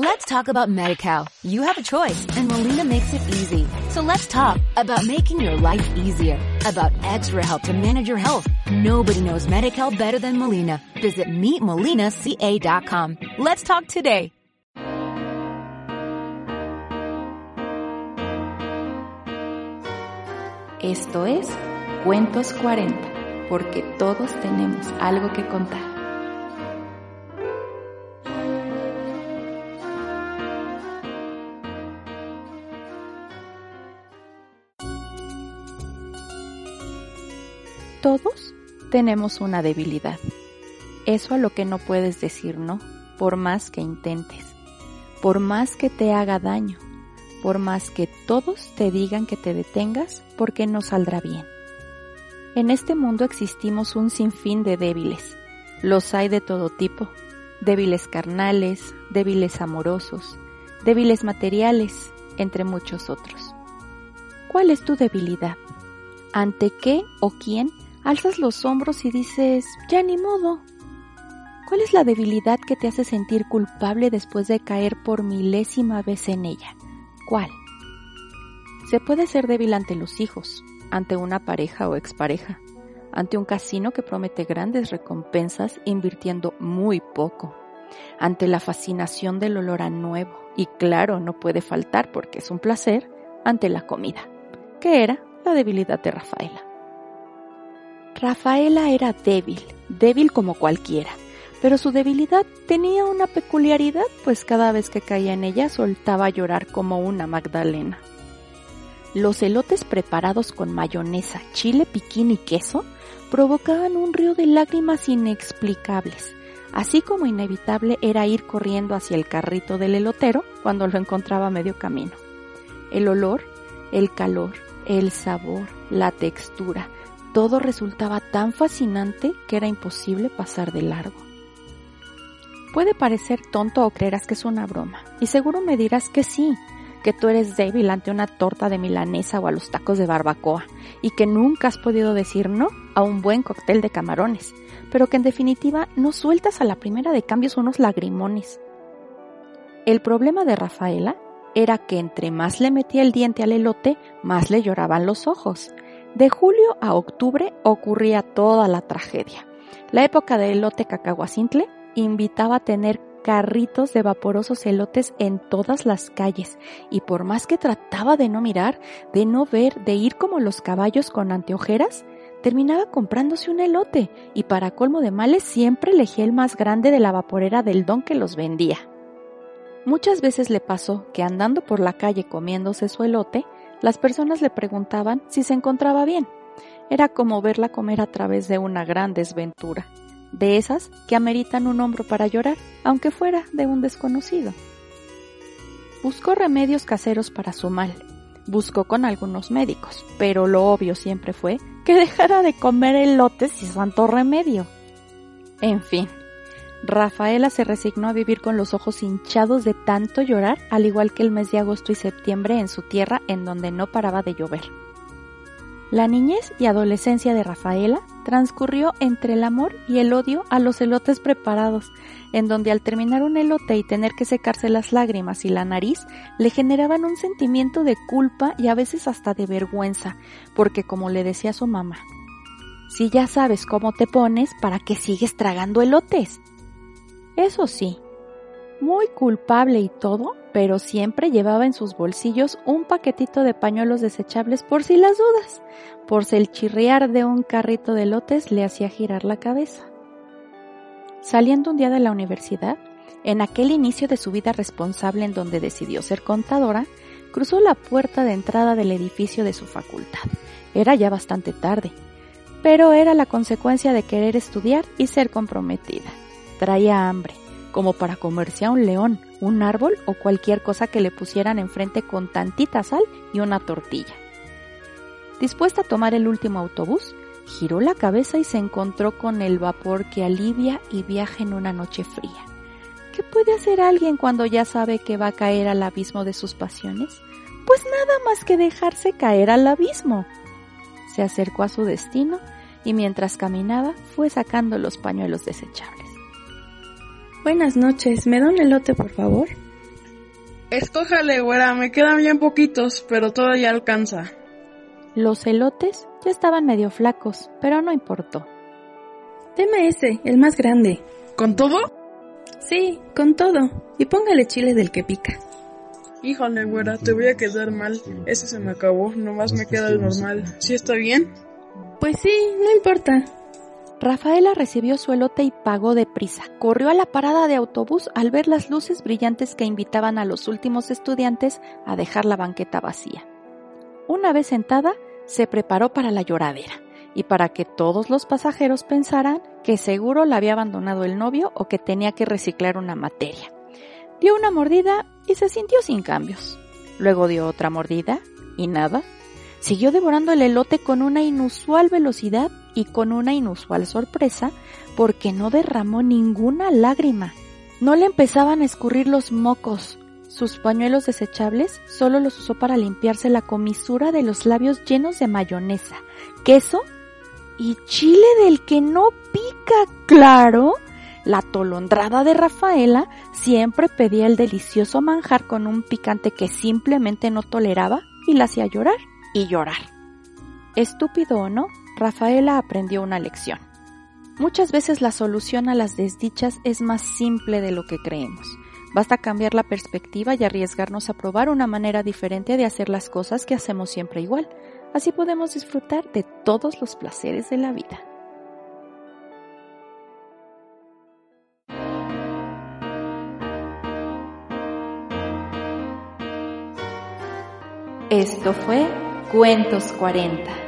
Let's talk about MediCal. You have a choice and Molina makes it easy. So let's talk about making your life easier, about extra help to manage your health. Nobody knows MediCal better than Molina. Visit meetmolinaca.com. Let's talk today. Esto es Cuentos 40, porque todos tenemos algo que contar. Todos tenemos una debilidad. Eso a lo que no puedes decir no, por más que intentes, por más que te haga daño, por más que todos te digan que te detengas porque no saldrá bien. En este mundo existimos un sinfín de débiles. Los hay de todo tipo. Débiles carnales, débiles amorosos, débiles materiales, entre muchos otros. ¿Cuál es tu debilidad? ¿Ante qué o quién alzas los hombros y dices, ya ni modo. ¿Cuál es la debilidad que te hace sentir culpable después de caer por milésima vez en ella? ¿Cuál? Se puede ser débil ante los hijos, ante una pareja o expareja, ante un casino que promete grandes recompensas invirtiendo muy poco, ante la fascinación del olor a nuevo, y claro, no puede faltar porque es un placer, ante la comida, que era la debilidad de Rafaela. Rafaela era débil, débil como cualquiera, pero su debilidad tenía una peculiaridad, pues cada vez que caía en ella soltaba a llorar como una Magdalena. Los elotes preparados con mayonesa, chile piquín y queso provocaban un río de lágrimas inexplicables, así como inevitable era ir corriendo hacia el carrito del elotero cuando lo encontraba a medio camino. El olor, el calor, el sabor, la textura, todo resultaba tan fascinante que era imposible pasar de largo. Puede parecer tonto o creerás que es una broma, y seguro me dirás que sí, que tú eres débil ante una torta de milanesa o a los tacos de barbacoa, y que nunca has podido decir no a un buen cóctel de camarones, pero que en definitiva no sueltas a la primera de cambios unos lagrimones. El problema de Rafaela era que entre más le metía el diente al elote, más le lloraban los ojos, de julio a octubre ocurría toda la tragedia. La época del elote cacahuacintle invitaba a tener carritos de vaporosos elotes en todas las calles y por más que trataba de no mirar, de no ver, de ir como los caballos con anteojeras, terminaba comprándose un elote y para colmo de males siempre elegía el más grande de la vaporera del don que los vendía. Muchas veces le pasó que andando por la calle comiéndose su elote, las personas le preguntaban si se encontraba bien. Era como verla comer a través de una gran desventura, de esas que ameritan un hombro para llorar, aunque fuera de un desconocido. Buscó remedios caseros para su mal, buscó con algunos médicos, pero lo obvio siempre fue que dejara de comer elotes y santo remedio. En fin, Rafaela se resignó a vivir con los ojos hinchados de tanto llorar, al igual que el mes de agosto y septiembre en su tierra en donde no paraba de llover. La niñez y adolescencia de Rafaela transcurrió entre el amor y el odio a los elotes preparados, en donde al terminar un elote y tener que secarse las lágrimas y la nariz, le generaban un sentimiento de culpa y a veces hasta de vergüenza, porque como le decía su mamá, si ya sabes cómo te pones, ¿para qué sigues tragando elotes? Eso sí, muy culpable y todo, pero siempre llevaba en sus bolsillos un paquetito de pañuelos desechables por si las dudas, por si el chirriar de un carrito de lotes le hacía girar la cabeza. Saliendo un día de la universidad, en aquel inicio de su vida responsable en donde decidió ser contadora, cruzó la puerta de entrada del edificio de su facultad. Era ya bastante tarde, pero era la consecuencia de querer estudiar y ser comprometida traía hambre, como para comerse a un león, un árbol o cualquier cosa que le pusieran enfrente con tantita sal y una tortilla. Dispuesta a tomar el último autobús, giró la cabeza y se encontró con el vapor que alivia y viaja en una noche fría. ¿Qué puede hacer alguien cuando ya sabe que va a caer al abismo de sus pasiones? Pues nada más que dejarse caer al abismo. Se acercó a su destino y mientras caminaba fue sacando los pañuelos desechables. Buenas noches, ¿me da un elote por favor? Escójale, güera, me quedan bien poquitos, pero todavía alcanza. Los elotes ya estaban medio flacos, pero no importó. Deme ese, el más grande. ¿Con todo? Sí, con todo. Y póngale chile del que pica. Híjole, güera, te voy a quedar mal. Ese se me acabó, nomás me queda el normal. ¿Sí está bien? Pues sí, no importa. Rafaela recibió su elote y pagó deprisa. Corrió a la parada de autobús al ver las luces brillantes que invitaban a los últimos estudiantes a dejar la banqueta vacía. Una vez sentada, se preparó para la lloradera y para que todos los pasajeros pensaran que seguro la había abandonado el novio o que tenía que reciclar una materia. Dio una mordida y se sintió sin cambios. Luego dio otra mordida y nada. Siguió devorando el elote con una inusual velocidad y con una inusual sorpresa porque no derramó ninguna lágrima. No le empezaban a escurrir los mocos. Sus pañuelos desechables solo los usó para limpiarse la comisura de los labios llenos de mayonesa, queso y chile del que no pica, claro. La tolondrada de Rafaela siempre pedía el delicioso manjar con un picante que simplemente no toleraba y la hacía llorar y llorar. Estúpido o no, Rafaela aprendió una lección. Muchas veces la solución a las desdichas es más simple de lo que creemos. Basta cambiar la perspectiva y arriesgarnos a probar una manera diferente de hacer las cosas que hacemos siempre igual. Así podemos disfrutar de todos los placeres de la vida. Esto fue Cuentos 40.